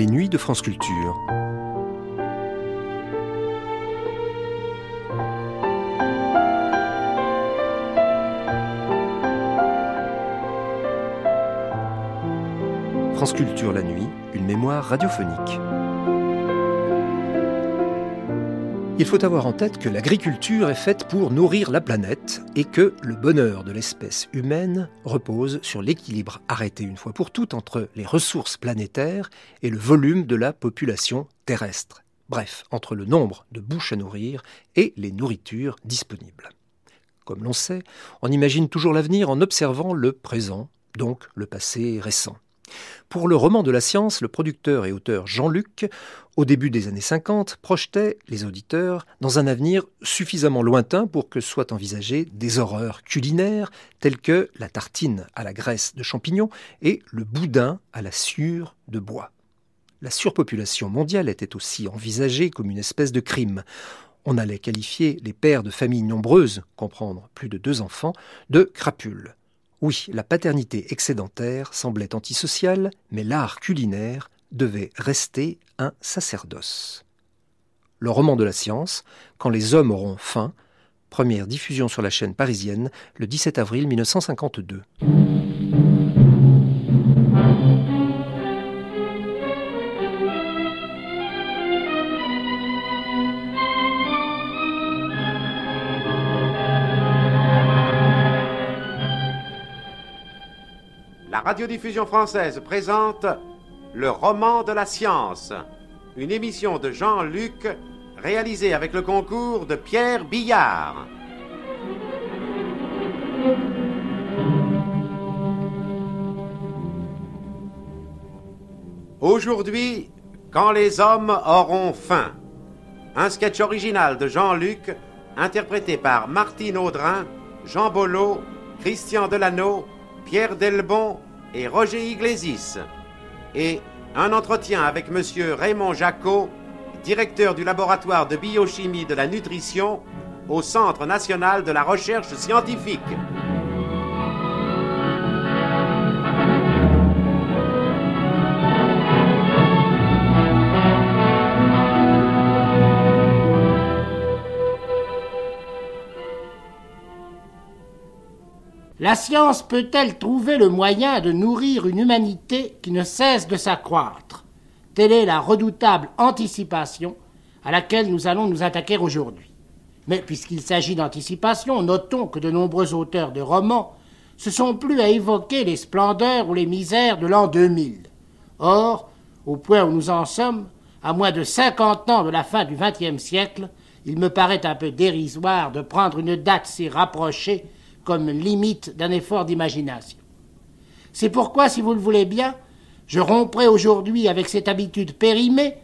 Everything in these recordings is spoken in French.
les nuits de France Culture. France Culture la nuit, une mémoire radiophonique. Il faut avoir en tête que l'agriculture est faite pour nourrir la planète et que le bonheur de l'espèce humaine repose sur l'équilibre arrêté une fois pour toutes entre les ressources planétaires et le volume de la population terrestre. Bref, entre le nombre de bouches à nourrir et les nourritures disponibles. Comme l'on sait, on imagine toujours l'avenir en observant le présent, donc le passé récent. Pour le roman de la science, le producteur et auteur Jean-Luc, au début des années 50, projetait les auditeurs dans un avenir suffisamment lointain pour que soient envisagées des horreurs culinaires telles que la tartine à la graisse de champignons et le boudin à la sciure de bois. La surpopulation mondiale était aussi envisagée comme une espèce de crime. On allait qualifier les pères de familles nombreuses, comprendre plus de deux enfants, de crapules. Oui, la paternité excédentaire semblait antisociale, mais l'art culinaire devait rester un sacerdoce. Le roman de la science, Quand les hommes auront faim, première diffusion sur la chaîne parisienne le 17 avril 1952. Radiodiffusion française présente Le roman de la science, une émission de Jean-Luc réalisée avec le concours de Pierre Billard. Aujourd'hui, quand les hommes auront faim. Un sketch original de Jean-Luc, interprété par Martine Audrin, Jean Bollot, Christian Delano, Pierre Delbon et Roger Iglesias. Et un entretien avec M. Raymond Jacot, directeur du laboratoire de biochimie de la nutrition au Centre national de la recherche scientifique. La science peut-elle trouver le moyen de nourrir une humanité qui ne cesse de s'accroître? Telle est la redoutable anticipation à laquelle nous allons nous attaquer aujourd'hui. Mais puisqu'il s'agit d'anticipation, notons que de nombreux auteurs de romans se sont plus à évoquer les splendeurs ou les misères de l'an 2000. Or, au point où nous en sommes, à moins de 50 ans de la fin du XXe siècle, il me paraît un peu dérisoire de prendre une date si rapprochée comme limite d'un effort d'imagination. C'est pourquoi, si vous le voulez bien, je romprai aujourd'hui avec cette habitude périmée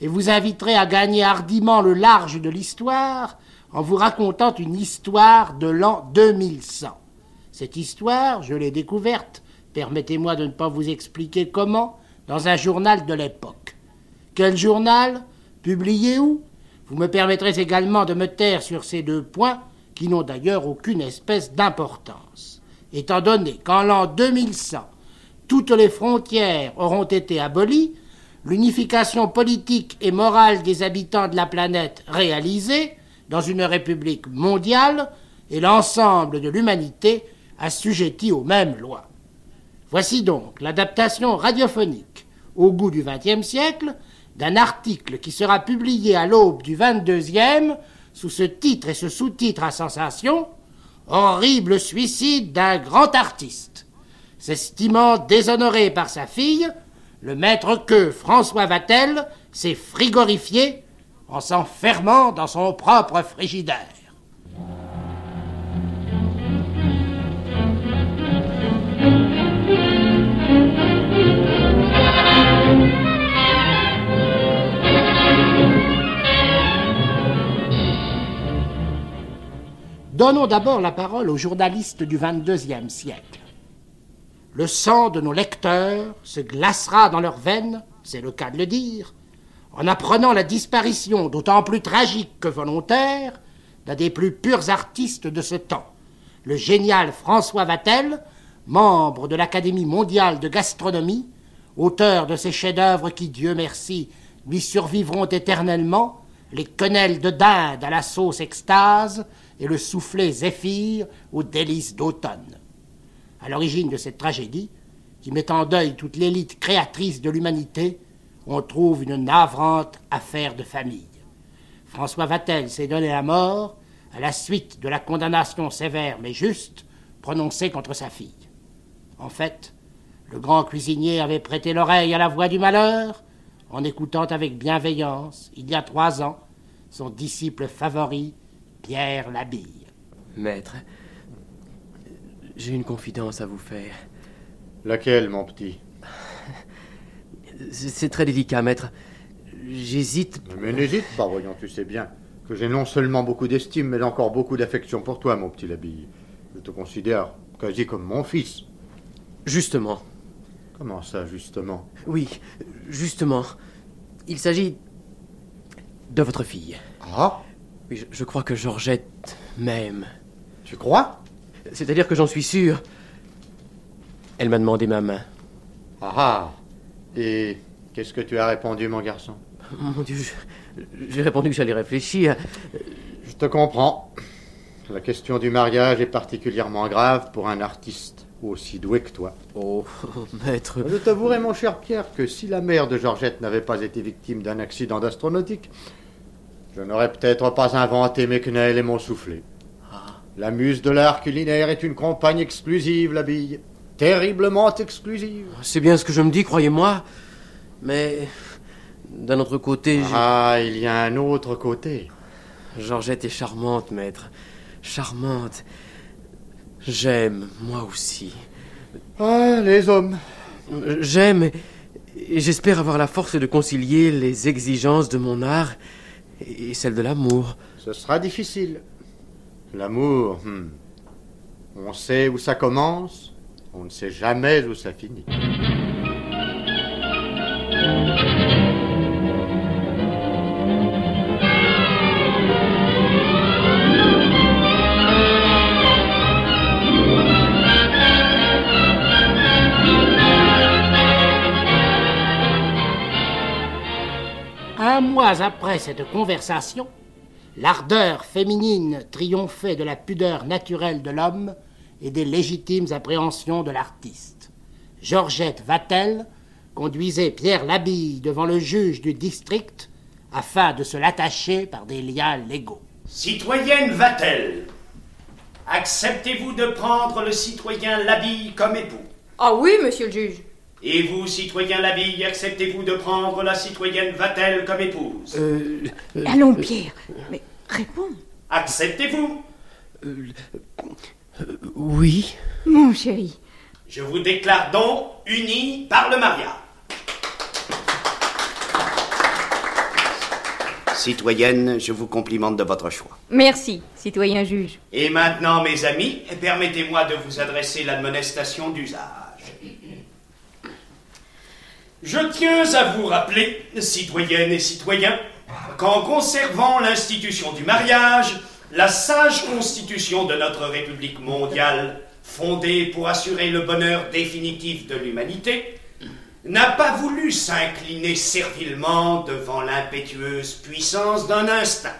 et vous inviterai à gagner hardiment le large de l'histoire en vous racontant une histoire de l'an 2100. Cette histoire, je l'ai découverte, permettez-moi de ne pas vous expliquer comment, dans un journal de l'époque. Quel journal? Publié où? Vous me permettrez également de me taire sur ces deux points qui n'ont d'ailleurs aucune espèce d'importance. Étant donné qu'en l'an 2100, toutes les frontières auront été abolies, l'unification politique et morale des habitants de la planète réalisée dans une république mondiale et l'ensemble de l'humanité assujettie aux mêmes lois. Voici donc l'adaptation radiophonique au goût du XXe siècle d'un article qui sera publié à l'aube du XXIIe sous ce titre et ce sous-titre à sensation Horrible suicide d'un grand artiste. S'estimant déshonoré par sa fille, le maître que François Vatel s'est frigorifié en s'enfermant dans son propre frigidaire. Donnons d'abord la parole aux journalistes du XXIe siècle. Le sang de nos lecteurs se glacera dans leurs veines, c'est le cas de le dire, en apprenant la disparition, d'autant plus tragique que volontaire, d'un des plus purs artistes de ce temps, le génial François Vatel, membre de l'Académie mondiale de gastronomie, auteur de ces chefs-d'œuvre qui, Dieu merci, lui survivront éternellement, les quenelles de dinde à la sauce extase et le soufflet zéphyr aux délices d'automne. À l'origine de cette tragédie, qui met en deuil toute l'élite créatrice de l'humanité, on trouve une navrante affaire de famille. François Vatel s'est donné la mort à la suite de la condamnation sévère mais juste prononcée contre sa fille. En fait, le grand cuisinier avait prêté l'oreille à la voix du malheur en écoutant avec bienveillance, il y a trois ans, son disciple favori, Pierre Labille. Maître, j'ai une confidence à vous faire. Laquelle, mon petit? C'est très délicat, maître. J'hésite. Mais n'hésite pas, voyons, tu sais bien que j'ai non seulement beaucoup d'estime, mais encore beaucoup d'affection pour toi, mon petit Labille. Je te considère quasi comme mon fils. Justement. Comment ça, justement? Oui, justement. Il s'agit de votre fille. Ah? Oui, je, je crois que Georgette m'aime. Tu crois? C'est-à-dire que j'en suis sûr. Elle m'a demandé ma main. Ah ah Et qu'est-ce que tu as répondu, mon garçon? Mon Dieu, j'ai répondu que j'allais réfléchir. Je te comprends. La question du mariage est particulièrement grave pour un artiste aussi doué que toi. Oh, maître. Je t'avouerai, mon cher Pierre, que si la mère de Georgette n'avait pas été victime d'un accident d'astronautique, je n'aurais peut-être pas inventé mes quenelles et mon soufflet. La muse de l'art culinaire est une compagne exclusive, la bille. Terriblement exclusive. C'est bien ce que je me dis, croyez-moi. Mais d'un autre côté, Ah, il y a un autre côté. Georgette est charmante, maître. Charmante. J'aime, moi aussi. Ah, les hommes. J'aime et j'espère avoir la force de concilier les exigences de mon art et celles de l'amour. Ce sera difficile. L'amour, hmm. on sait où ça commence, on ne sait jamais où ça finit. Un mois après cette conversation, l'ardeur féminine triomphait de la pudeur naturelle de l'homme et des légitimes appréhensions de l'artiste. Georgette Vatel conduisait Pierre Labille devant le juge du district afin de se l'attacher par des liens légaux. Citoyenne Vatel, acceptez-vous de prendre le citoyen Labille comme époux? Ah oui, monsieur le juge. Et vous, citoyen Labille, acceptez-vous de prendre la citoyenne Vatel comme épouse Euh, euh, Allons, Pierre. Mais réponds. Acceptez-vous oui. Mon chéri. Je vous déclare donc unis par le mariage. Citoyenne, je vous complimente de votre choix. Merci, citoyen juge. Et maintenant, mes amis, permettez-moi de vous adresser l'admonestation d'usage. Je tiens à vous rappeler, citoyennes et citoyens, qu'en conservant l'institution du mariage, la sage constitution de notre République mondiale, fondée pour assurer le bonheur définitif de l'humanité, n'a pas voulu s'incliner servilement devant l'impétueuse puissance d'un instinct.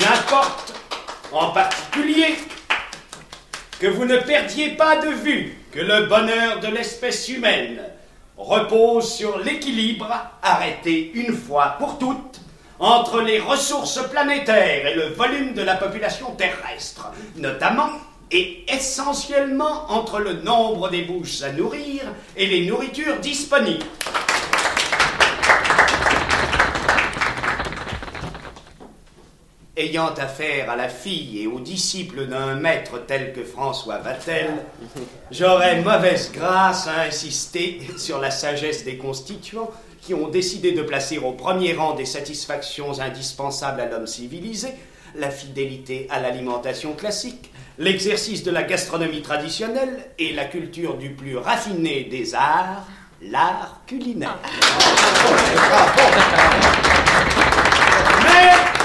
N'importe, en particulier, que vous ne perdiez pas de vue que le bonheur de l'espèce humaine repose sur l'équilibre arrêté une fois pour toutes entre les ressources planétaires et le volume de la population terrestre, notamment et essentiellement entre le nombre des bouches à nourrir et les nourritures disponibles. Ayant affaire à la fille et aux disciples d'un maître tel que François Vatel, j'aurais mauvaise grâce à insister sur la sagesse des constituants qui ont décidé de placer au premier rang des satisfactions indispensables à l'homme civilisé la fidélité à l'alimentation classique, l'exercice de la gastronomie traditionnelle et la culture du plus raffiné des arts, l'art culinaire. Mais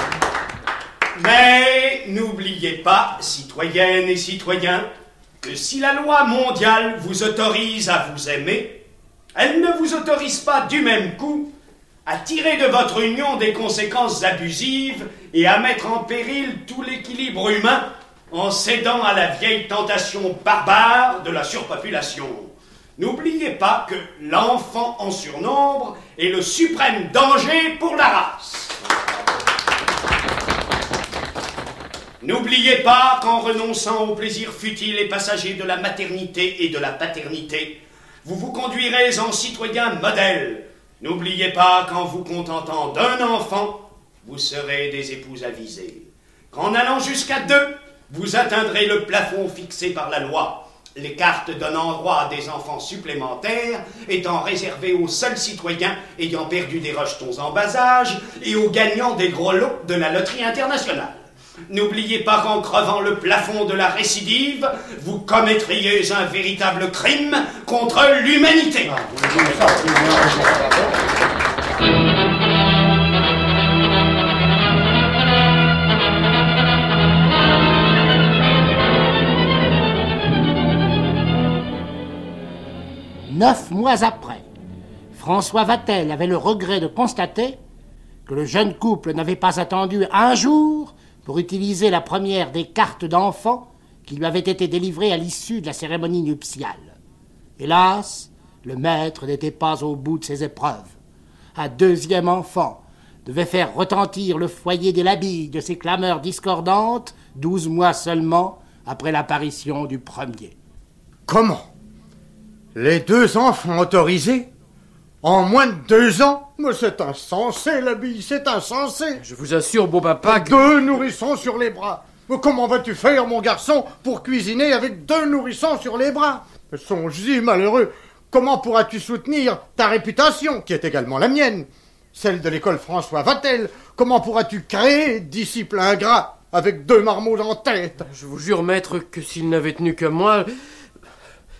mais n'oubliez pas, citoyennes et citoyens, que si la loi mondiale vous autorise à vous aimer, elle ne vous autorise pas du même coup à tirer de votre union des conséquences abusives et à mettre en péril tout l'équilibre humain en cédant à la vieille tentation barbare de la surpopulation. N'oubliez pas que l'enfant en surnombre est le suprême danger pour la race. N'oubliez pas qu'en renonçant aux plaisirs futiles et passagers de la maternité et de la paternité, vous vous conduirez en citoyen modèle. N'oubliez pas qu'en vous contentant d'un enfant, vous serez des épouses avisées. Qu'en allant jusqu'à deux, vous atteindrez le plafond fixé par la loi. Les cartes donnant droit à des enfants supplémentaires étant réservées aux seuls citoyens ayant perdu des rejetons en bas âge et aux gagnants des gros lots de la loterie internationale. N'oubliez pas qu'en crevant le plafond de la récidive, vous commettriez un véritable crime contre l'humanité. Neuf mois après, François Vatel avait le regret de constater que le jeune couple n'avait pas attendu un jour pour utiliser la première des cartes d'enfant qui lui avait été délivrée à l'issue de la cérémonie nuptiale. Hélas, le maître n'était pas au bout de ses épreuves. Un deuxième enfant devait faire retentir le foyer des labilles de ses clameurs discordantes douze mois seulement après l'apparition du premier. Comment? Les deux enfants autorisés? En moins de deux ans Mais c'est insensé, la bille, c'est insensé. Je vous assure, beau papa, que... Deux nourrissons sur les bras. Mais comment vas-tu faire, mon garçon, pour cuisiner avec deux nourrissons sur les bras? Songe-y, malheureux. Comment pourras-tu soutenir ta réputation, qui est également la mienne? Celle de l'école François Vatel. Comment pourras-tu créer disciple ingrat avec deux marmots en tête? Je vous jure, maître, que s'il n'avait tenu que moi,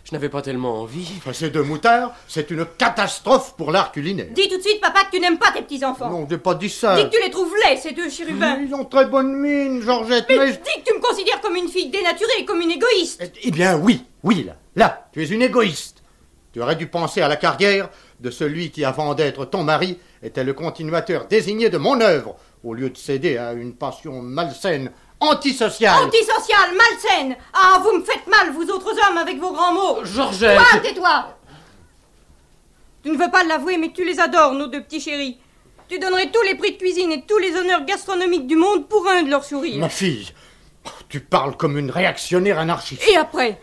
je n'avais pas tellement envie. Enfin, ces deux moutards, c'est une catastrophe pour l'art culinaire. Dis tout de suite, papa, que tu n'aimes pas tes petits-enfants. Non, j'ai pas dit ça. Dis que tu les trouves laids, ces deux chérubins. Ils ont très bonne mine, Georgette, Mais mais... dis que tu me considères comme une fille dénaturée, comme une égoïste. Eh bien, oui, oui, là, là, tu es une égoïste. Tu aurais dû penser à la carrière de celui qui, avant d'être ton mari, était le continuateur désigné de mon œuvre, au lieu de céder à une passion malsaine, antisociale. Antisociale, malsaine. Ah, vous me faites mal, vous autres hommes, avec vos grands mots. Georgette Toi, tais-toi Tu ne veux pas l'avouer, mais tu les adores, nos deux petits chéris. Tu donnerais tous les prix de cuisine et tous les honneurs gastronomiques du monde pour un de leurs sourires. Ma fille, tu parles comme une réactionnaire anarchiste. Et après?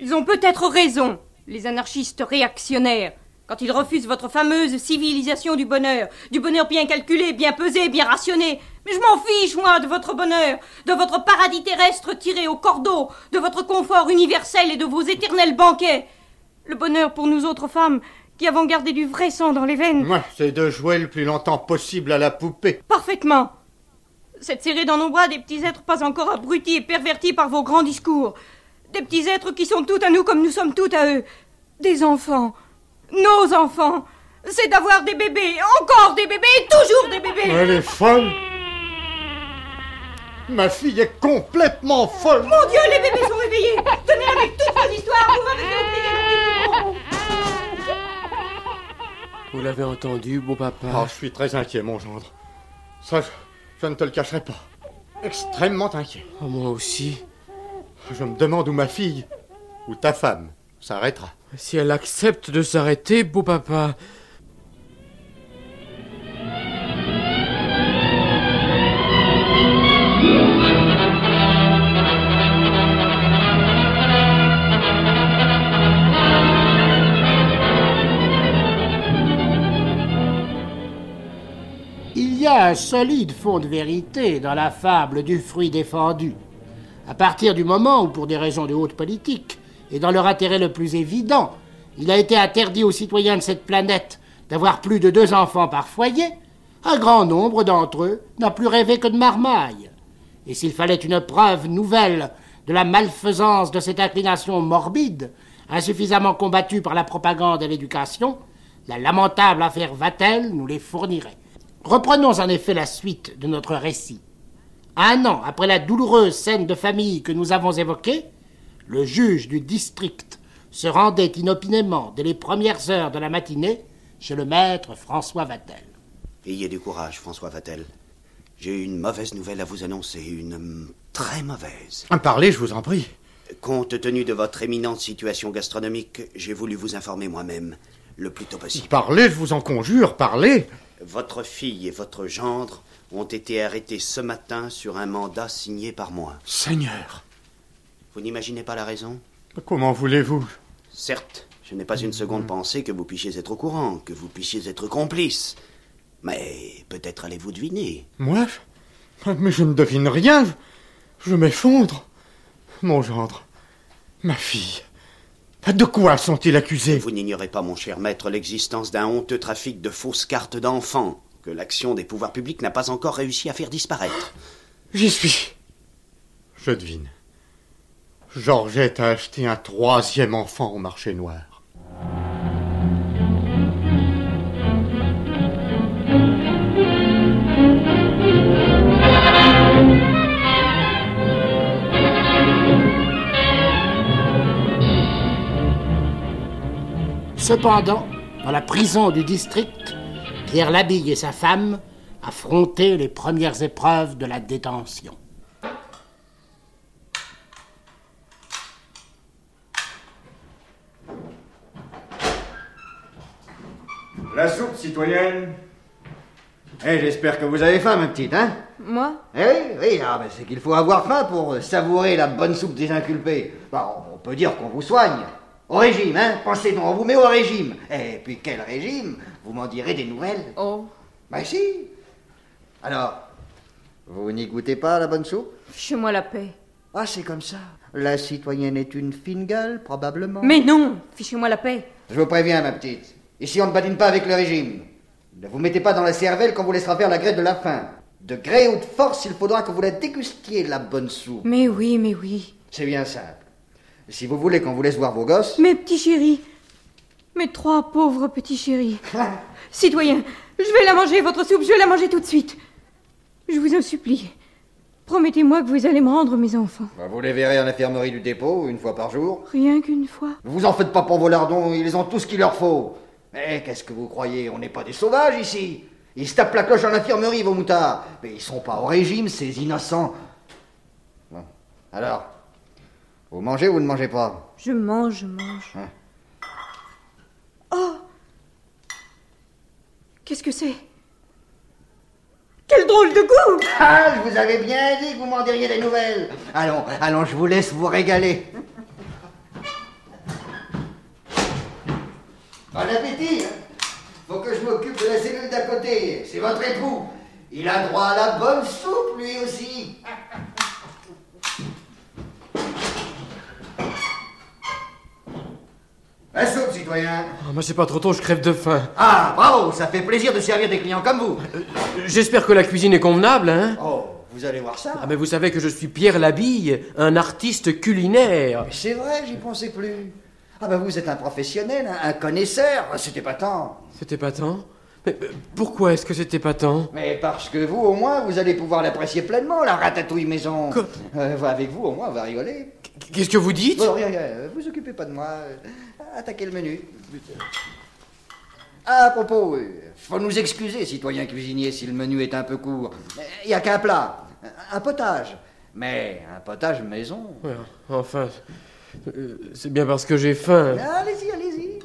Ils ont peut-être raison, les anarchistes réactionnaires, quand ils refusent votre fameuse civilisation du bonheur, du bonheur bien calculé, bien pesé, bien rationné. Mais je m'en fiche, moi, de votre bonheur, de votre paradis terrestre tiré au cordeau, de votre confort universel et de vos éternels banquets. Le bonheur pour nous autres femmes, qui avons gardé du vrai sang dans les veines. Moi, c'est de jouer le plus longtemps possible à la poupée. Parfaitement. C'est de serrer dans nos bras des petits êtres pas encore abrutis et pervertis par vos grands discours. Des petits êtres qui sont tout à nous comme nous sommes tout à eux. Des enfants. Nos enfants. C'est d'avoir des bébés, encore des bébés, et toujours des bébés. Elle est folle. Ma fille est complètement folle. Mon Dieu, les bébés sont réveillés. Tenez avec toutes vos histoires, vous m'avez fait oublier Vous l'avez entendu, beau papa Oh, je suis très inquiet, mon gendre. Ça, je, je ne te le cacherai pas. Extrêmement inquiet. Oh, moi aussi. Je me demande où ma fille, ou ta femme, s'arrêtera. Si elle accepte de s'arrêter, beau papa. Il y a un solide fond de vérité dans la fable du fruit défendu. À partir du moment où, pour des raisons de haute politique, et dans leur intérêt le plus évident, il a été interdit aux citoyens de cette planète d'avoir plus de deux enfants par foyer, un grand nombre d'entre eux n'a plus rêvé que de marmaille. Et s'il fallait une preuve nouvelle de la malfaisance de cette inclination morbide, insuffisamment combattue par la propagande et l'éducation, la lamentable affaire Vatel nous les fournirait. Reprenons en effet la suite de notre récit. Un an après la douloureuse scène de famille que nous avons évoquée, le juge du district se rendait inopinément dès les premières heures de la matinée chez le maître François Vatel. Ayez du courage, François Vatel. J'ai une mauvaise nouvelle à vous annoncer, une hum, très mauvaise. Parlez, je vous en prie. Compte tenu de votre éminente situation gastronomique, j'ai voulu vous informer moi-même le plus tôt possible. Parlez, je vous en conjure, parlez. Votre fille et votre gendre ont été arrêtés ce matin sur un mandat signé par moi. Seigneur, Vous n'imaginez pas la raison comment voulez-vous Certes, je n'ai pas une seconde pensé que vous puissiez être au courant, que vous puissiez être complice. Mais peut-être allez-vous deviner. Moi Mais je ne devine rien. Je, je m'effondre. Mon gendre, ma fille. De quoi sont-ils accusés Vous n'ignorez pas, mon cher maître, l'existence d'un honteux trafic de fausses cartes d'enfants que l'action des pouvoirs publics n'a pas encore réussi à faire disparaître. J'y suis. Je devine. Georgette a acheté un troisième enfant au marché noir. Cependant, dans la prison du district, Pierre Labille et sa femme affrontaient les premières épreuves de la détention. La soupe, citoyenne Eh, j'espère que vous avez faim, ma petite, hein? Moi? Eh oui, oui, ah, ben, c'est qu'il faut avoir faim pour savourer la bonne soupe des inculpés. Bah, on peut dire qu'on vous soigne. Au régime, hein? Pensez donc, on vous met au régime. Et puis quel régime? Vous m'en direz des nouvelles Oh, Bah si Alors, vous n'y goûtez pas la bonne soupe? Fichez-moi la paix. Ah, c'est comme ça. La citoyenne est une fine gueule, probablement. Mais non Fichez-moi la paix. Je vous préviens, ma petite. Ici, on ne badine pas avec le régime. Ne vous mettez pas dans la cervelle quand vous laissera faire la grève de la faim. De gré ou de force, il faudra que vous la dégustiez, la bonne soupe. Mais oui, mais oui. C'est bien simple. Si vous voulez qu'on vous laisse voir vos gosses, Mes petits chéris. Mes trois pauvres petits chéris. Citoyen, je vais la manger, votre soupe, je vais la manger tout de suite. Je vous en supplie. Promettez-moi que vous allez me rendre mes enfants. bah, vous les verrez à l'infirmerie du dépôt, une fois par jour. Rien qu'une fois. Vous en faites pas pour vos lardons, ils ont tout ce qu'il leur faut. Mais qu'est-ce que vous croyez On n'est pas des sauvages ici. Ils se tapent la cloche en infirmerie, vos moutards. Mais ils sont pas au régime, ces innocents. Bon. Alors, vous mangez ou vous ne mangez pas? Je mange, je mange. Hein. Oh Qu'est-ce que c'est? Quel drôle de goût Ah, je vous avais bien dit que vous m'en diriez des nouvelles. Allons, allons, je vous laisse vous régaler. Bon appétit. hein. Faut que je m'occupe de la cellule d'à côté. C'est votre époux. Il a droit à la bonne soupe, lui aussi. La soupe, citoyen. Ah, moi, c'est pas trop tôt, je crève de faim. Ah, bravo, ça fait plaisir de servir des clients comme vous. J'espère que la cuisine est convenable, hein Oh, vous allez voir ça. Ah, mais vous savez que je suis Pierre Labille, un artiste culinaire. C'est vrai, j'y pensais plus. Ah bah vous êtes un professionnel, un, un connaisseur, Ah, c'était pas tant. C'était pas tant Mais pourquoi est-ce que c'était pas tant? Mais parce que vous, au moins, vous allez pouvoir l'apprécier pleinement, la ratatouille maison. Quoi Euh, avec vous, au moins, on va rigoler. Qu'est-ce que vous dites? Bon, rien, rien, euh, vous occupez pas de moi. euh, Attaquez le menu. À propos, faut nous excuser, citoyen cuisinier, si le menu est un peu court. Il y a qu'un plat, un potage. Mais un potage maison. Ouais, Enfin, euh, c'est bien parce que j'ai faim. Allez-y, allez-y.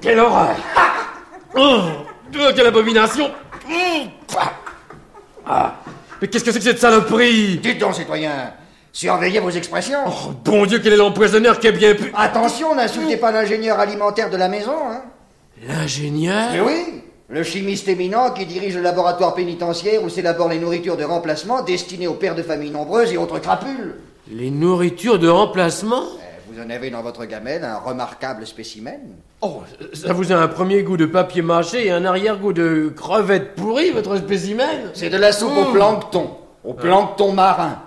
Quelle horreur oh, oh, Quelle abomination Ah, Mais qu'est-ce que c'est que cette saloperie? Dites donc, citoyen, surveillez vos expressions. Oh, Bon Dieu, quel est l'empoisonneur qui a bien pu... Attention, n'insultez pas l'ingénieur alimentaire de la maison, hein. L'ingénieur? Mais oui, le chimiste éminent qui dirige le laboratoire pénitentiaire où s'élaborent les nourritures de remplacement destinées aux pères de familles nombreuses et autres crapules. Les nourritures de remplacement? Eh, Vous en avez dans votre gamelle un remarquable spécimen. Oh, ça vous a un premier goût de papier mâché et un arrière-goût de crevettes pourries, votre spécimen? C'est de la soupe au plancton, au plancton marin.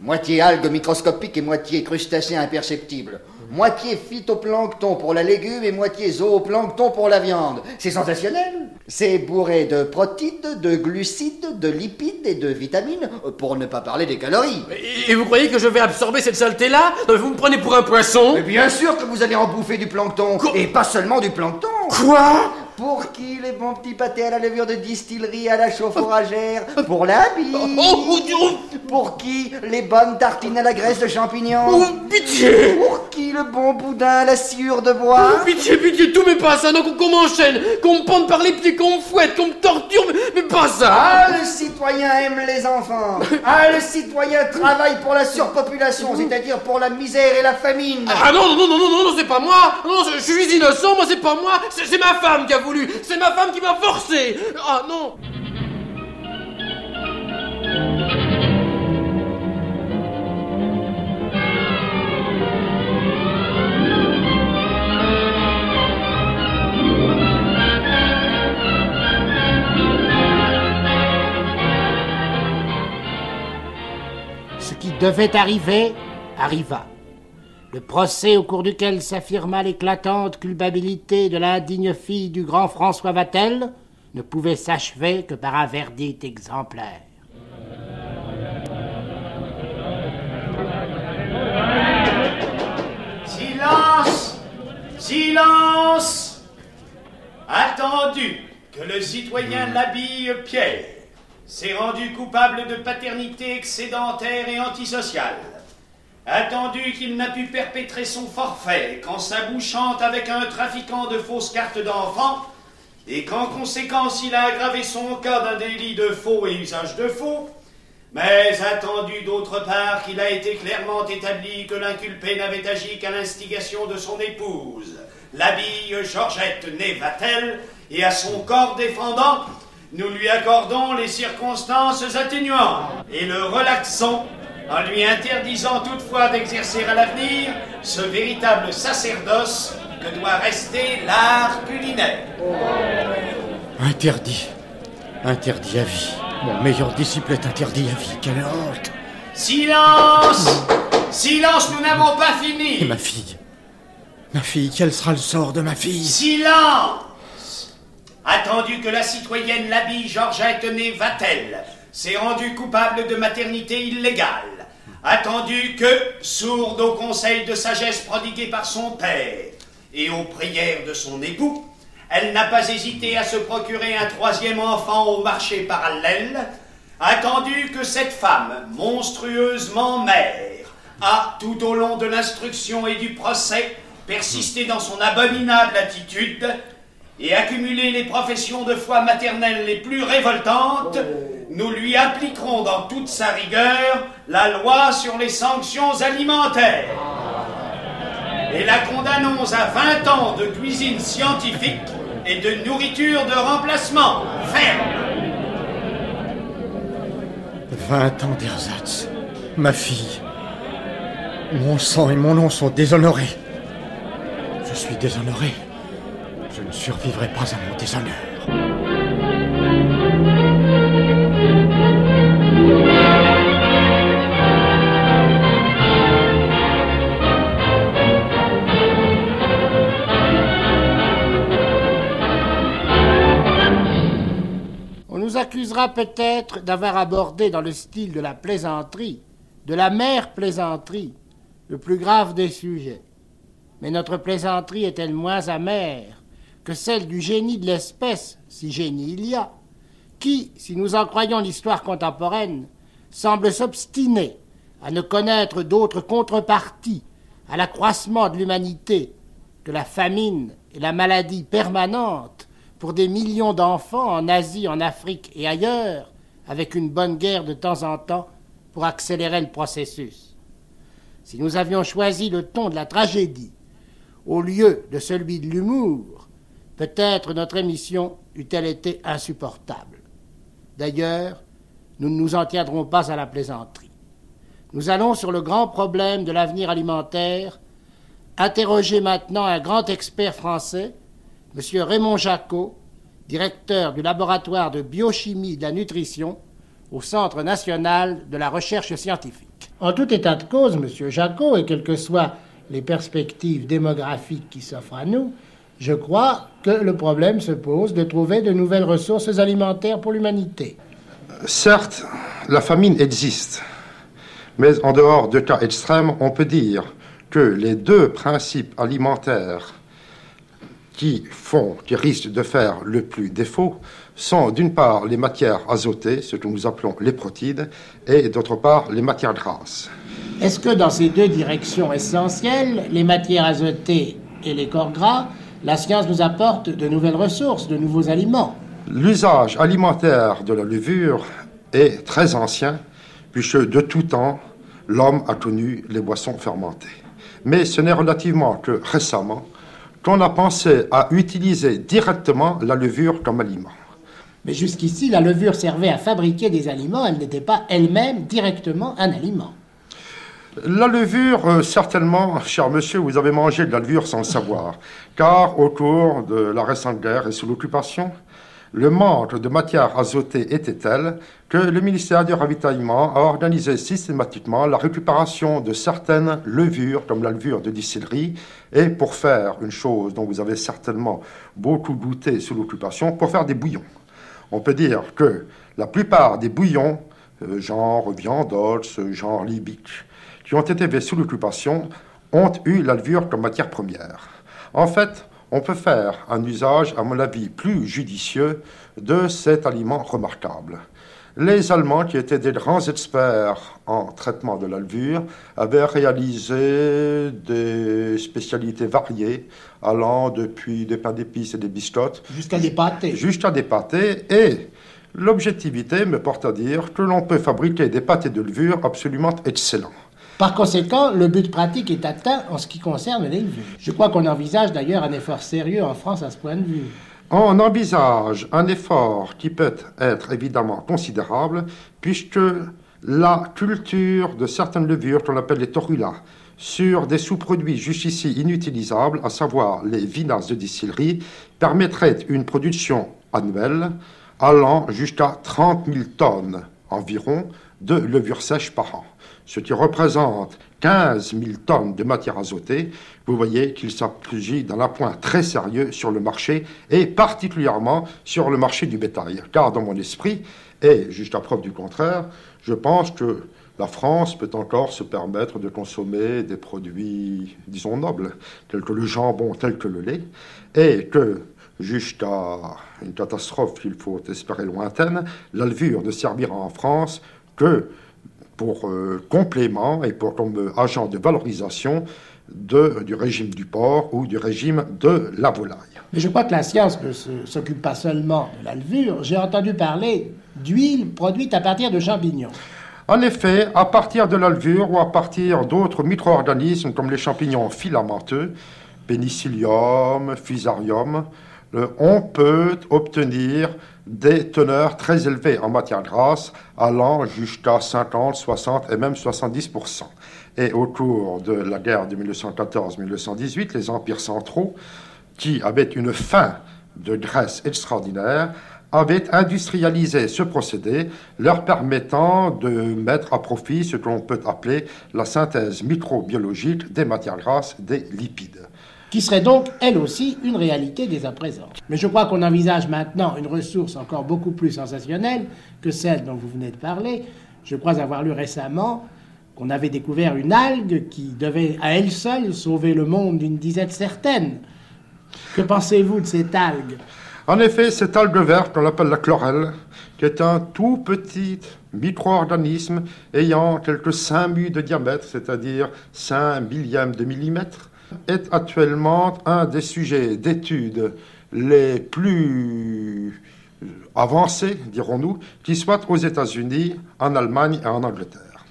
Moitié algues microscopiques et moitié crustacés imperceptibles. Moitié phytoplancton pour la légume et moitié zooplancton pour la viande. C'est sensationnel. C'est bourré de protides, de glucides, de lipides et de vitamines, pour ne pas parler des calories. Et, vous croyez que je vais absorber cette saleté-là? Mais Vous me prenez pour un poisson? Mais bien sûr que vous allez en bouffer du plancton. Et pas seulement du plancton. Quoi? Pour qui les bons petits pâtés à la levure de distillerie à la chauffe oragère Pour la bille. Oh, Dieu Pour qui les bonnes tartines à la graisse de champignons Oh, pitié Pour qui le bon boudin à la sciure de bois Oh, Pitié, pitié, tout mais pas ça, non, qu'on qu'on m'enchaîne, qu'on me pende par les pieds, qu'on me fouette, qu'on me torture, mais, pas ça Ah, le citoyen aime les enfants. Ah, le citoyen travaille pour la surpopulation, c'est-à-dire pour la misère et la famine. Ah non, non, non, non, non, non, c'est pas moi Non, je, suis innocent, moi c'est pas moi, c'est c'est ma femme qui a c'est ma femme qui m'a forcé. Ah non. Ce qui devait arriver arriva. Le procès au cours duquel s'affirma l'éclatante culpabilité de l'indigne fille du grand François Vatel ne pouvait s'achever que par un verdict exemplaire. Silence Silence Attendu que le citoyen l'habille Pierre s'est rendu coupable de paternité excédentaire et antisociale. Attendu qu'il n'a pu perpétrer son forfait qu'en s'abouchant avec un trafiquant de fausses cartes d'enfants, et qu'en conséquence il a aggravé son cas d'un délit de faux et usage de faux, mais attendu d'autre part qu'il a été clairement établi que l'inculpé n'avait agi qu'à l'instigation de son épouse, l'habille Georgette Nevatel, et à son corps défendant, nous lui accordons les circonstances atténuantes et le relaxons en lui interdisant toutefois d'exercer à l'avenir ce véritable sacerdoce que doit rester l'art culinaire. Interdit. Interdit à vie. Mon meilleur disciple est interdit à vie. Quelle honte. Silence Silence, nous n'avons pas Et fini ma fille Ma fille, quel sera le sort de ma fille? Silence Attendu que la citoyenne l'habille Georgette Née Vatel s'est rendue coupable de maternité illégale, attendu que, sourde aux conseils de sagesse prodigués par son père et aux prières de son époux, elle n'a pas hésité à se procurer un troisième enfant au marché parallèle, attendu que cette femme, monstrueusement mère, a, tout au long de l'instruction et du procès, persisté dans son abominable attitude et accumulé les professions de foi maternelle les plus révoltantes, nous lui appliquerons dans toute sa rigueur la loi sur les sanctions alimentaires. Et la condamnons à 20 ans de cuisine scientifique et de nourriture de remplacement. Ferme 20 ans d'ersatz. Ma fille. Mon sang et mon nom sont déshonorés. Je suis déshonoré. Je ne survivrai pas à mon déshonneur. Accusera peut-être d'avoir abordé dans le style de la plaisanterie, de la mère plaisanterie, le plus grave des sujets. Mais notre plaisanterie est-elle moins amère que celle du génie de l'espèce, si génie il y a, qui, si nous en croyons l'histoire contemporaine, semble s'obstiner à ne connaître d'autres contreparties à l'accroissement de l'humanité que la famine et la maladie permanente pour des millions d'enfants en Asie, en Afrique et ailleurs, avec une bonne guerre de temps en temps pour accélérer le processus. Si nous avions choisi le ton de la tragédie au lieu de celui de l'humour, peut-être notre émission eût-elle été insupportable. D'ailleurs, nous ne nous en tiendrons pas à la plaisanterie. Nous allons sur le grand problème de l'avenir alimentaire interroger maintenant un grand expert français, M. Raymond Jacot, directeur du laboratoire de biochimie de la nutrition au Centre national de la recherche scientifique. En tout état de cause, M. Jacot, et quelle que soit les perspectives démographiques qui s'offrent à nous, je crois que le problème se pose de trouver de nouvelles ressources alimentaires pour l'humanité. Certes, la famine existe, mais en dehors de cas extrêmes, on peut dire que les deux principes alimentaires qui font, qui risquent de faire le plus défaut, sont d'une part les matières azotées, ce que nous appelons les protides, et d'autre part les matières grasses. Est-ce que dans ces deux directions essentielles, les matières azotées et les corps gras, la science nous apporte de nouvelles ressources, de nouveaux aliments? L'usage alimentaire de la levure est très ancien, puisque de tout temps, l'homme a connu les boissons fermentées. Mais ce n'est relativement que récemment qu'on a pensé à utiliser directement la levure comme aliment. Mais jusqu'ici, la levure servait à fabriquer des aliments, elle n'était pas elle-même directement un aliment. La levure, euh, certainement, cher monsieur, vous avez mangé de la levure sans le savoir, car au cours de la récente guerre et sous l'occupation, le manque de matière azotée était tel que le ministère du Ravitaillement a organisé systématiquement la récupération de certaines levures, comme la levure de distillerie, et pour faire une chose dont vous avez certainement beaucoup goûté sous l'occupation, pour faire des bouillons. On peut dire que la plupart des bouillons, euh, genre viandols, genre libique, qui ont été faits sous l'occupation, ont eu la levure comme matière première. En fait, on peut faire un usage, à mon avis, plus judicieux de cet aliment remarquable. Les Allemands, qui étaient des grands experts en traitement de la levure, avaient réalisé des spécialités variées, allant depuis des pains d'épices et des biscottes. Jusqu'à des pâtés. Jusqu'à des pâtés. Et l'objectivité me porte à dire que l'on peut fabriquer des pâtés de levure absolument excellents. Par conséquent, le but pratique est atteint en ce qui concerne les levures. Je crois qu'on envisage d'ailleurs un effort sérieux en France à ce point de vue. On envisage un effort qui peut être évidemment considérable, puisque la culture de certaines levures qu'on appelle les torulas sur des sous-produits jusqu'ici inutilisables, à savoir les vinasses de distillerie, permettrait une production annuelle allant jusqu'à 30 000 tonnes environ de levure sèche par an ce qui représente 15 000 tonnes de matière azotée, vous voyez qu'il s'agit d'un appoint très sérieux sur le marché et particulièrement sur le marché du bétail. Car dans mon esprit, et jusqu'à preuve du contraire, je pense que la France peut encore se permettre de consommer des produits, disons, nobles, tels que le jambon, tels que le lait, et que jusqu'à une catastrophe qu'il faut espérer lointaine, la levure ne servira en France que pour euh, complément et pour comme agent de valorisation de, du régime du porc ou du régime de la volaille. Mais je crois que la science ne s'occupe pas seulement de la levure. J'ai entendu parler d'huile produite à partir de champignons. En effet, à partir de la levure ou à partir d'autres micro-organismes comme les champignons filamenteux, Penicillium, Fusarium, on peut obtenir des teneurs très élevées en matière grasse, allant jusqu'à 50, 60 et même 70% Et au cours de la guerre de 1914-1918, les empires centraux, qui avaient une faim de graisse extraordinaire, avaient industrialisé ce procédé, leur permettant de mettre à profit ce que l'on peut appeler la synthèse microbiologique des matières grasses, des lipides qui serait donc, elle aussi, une réalité dès à présent. Mais je crois qu'on envisage maintenant une ressource encore beaucoup plus sensationnelle que celle dont vous venez de parler. Je crois avoir lu récemment qu'on avait découvert une algue qui devait à elle seule sauver le monde d'une disette certaine. Que pensez-vous de cette algue? En effet, cette algue verte, qu'on appelle la chlorelle, qui est un tout petit micro-organisme ayant quelques 5 mu de diamètre, c'est-à-dire 5 millièmes de millimètre, est actuellement un des sujets d'étude les plus avancés, dirons-nous, qui soient aux États-Unis, en Allemagne et en Angleterre.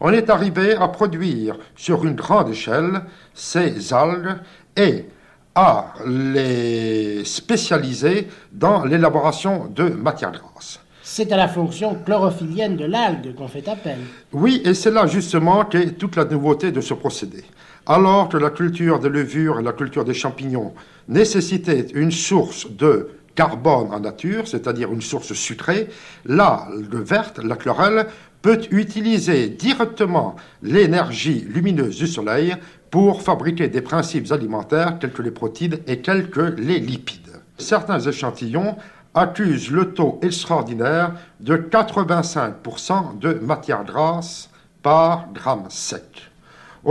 On est arrivé à produire sur une grande échelle ces algues et à les spécialiser dans l'élaboration de matières grasses. C'est à la fonction chlorophyllienne de l'algue qu'on fait appel. Oui, et c'est là justement qu'est toute la nouveauté de ce procédé. Alors que la culture des levures et la culture des champignons nécessitaient une source de carbone en nature, c'est-à-dire une source sucrée, là, le verte, la chlorelle, peut utiliser directement l'énergie lumineuse du soleil pour fabriquer des principes alimentaires tels que les protides et tels que les lipides. Certains échantillons accusent le taux extraordinaire de 85% de matière grasse par gramme sec.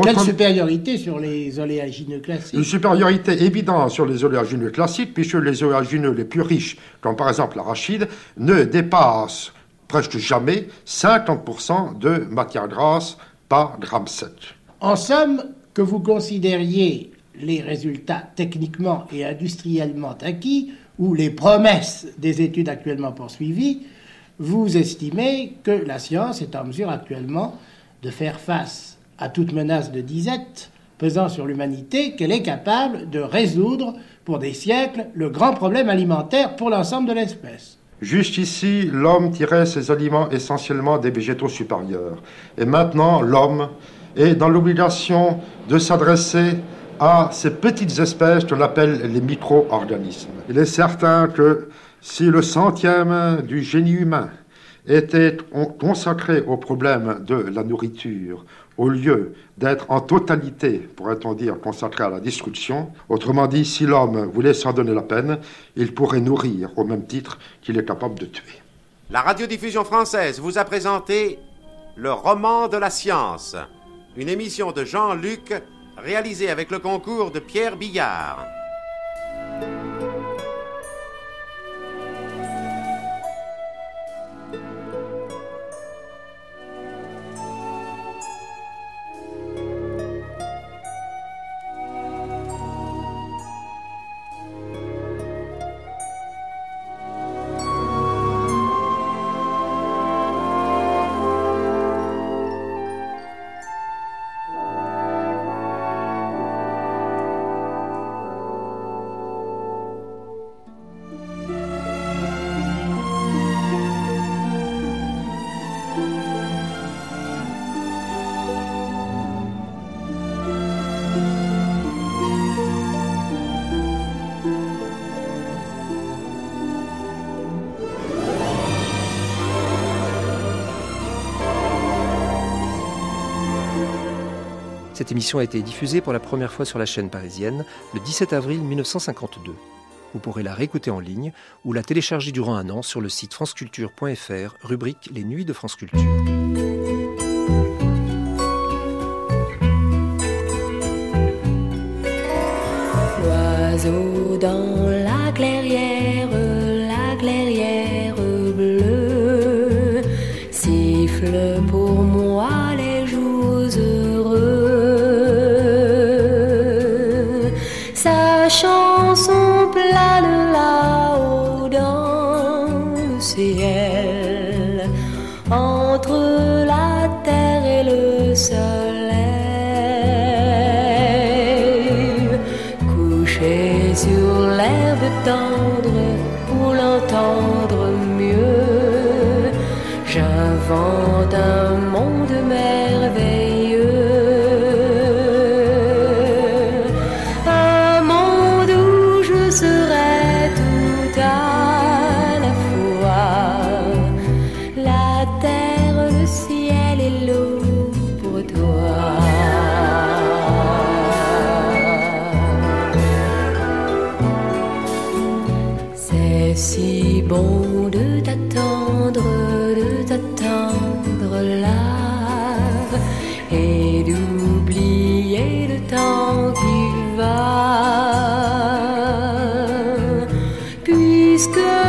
Quelle supériorité sur les oléagineux classiques? Une supériorité évidente sur les oléagineux classiques, puisque les oléagineux les plus riches, comme par exemple l'arachide, ne dépassent presque jamais 50% de matière grasse par gramme sec. En somme, que vous considériez les résultats techniquement et industriellement acquis, ou les promesses des études actuellement poursuivies, vous estimez que la science est en mesure actuellement de faire face à toute menace de disette pesant sur l'humanité, qu'elle est capable de résoudre pour des siècles le grand problème alimentaire pour l'ensemble de l'espèce. Jusqu'ici, l'homme tirait ses aliments essentiellement des végétaux supérieurs. Et maintenant, l'homme est dans l'obligation de s'adresser à ces petites espèces qu'on appelle les micro-organismes. Il est certain que si le centième du génie humain était on- consacré au problème de la nourriture, au lieu d'être en totalité, pourrait-on dire, consacré à la destruction, autrement dit, si l'homme voulait s'en donner la peine, il pourrait nourrir au même titre qu'il est capable de tuer. La radiodiffusion française vous a présenté Le roman de la science, une émission de Jean-Luc réalisée avec le concours de Pierre Billard. Cette émission a été diffusée pour la première fois sur la chaîne parisienne le 17 avril 1952. Vous pourrez la réécouter en ligne ou la télécharger durant un an sur le site franceculture.fr, rubrique Les Nuits de France Culture. Dans is good.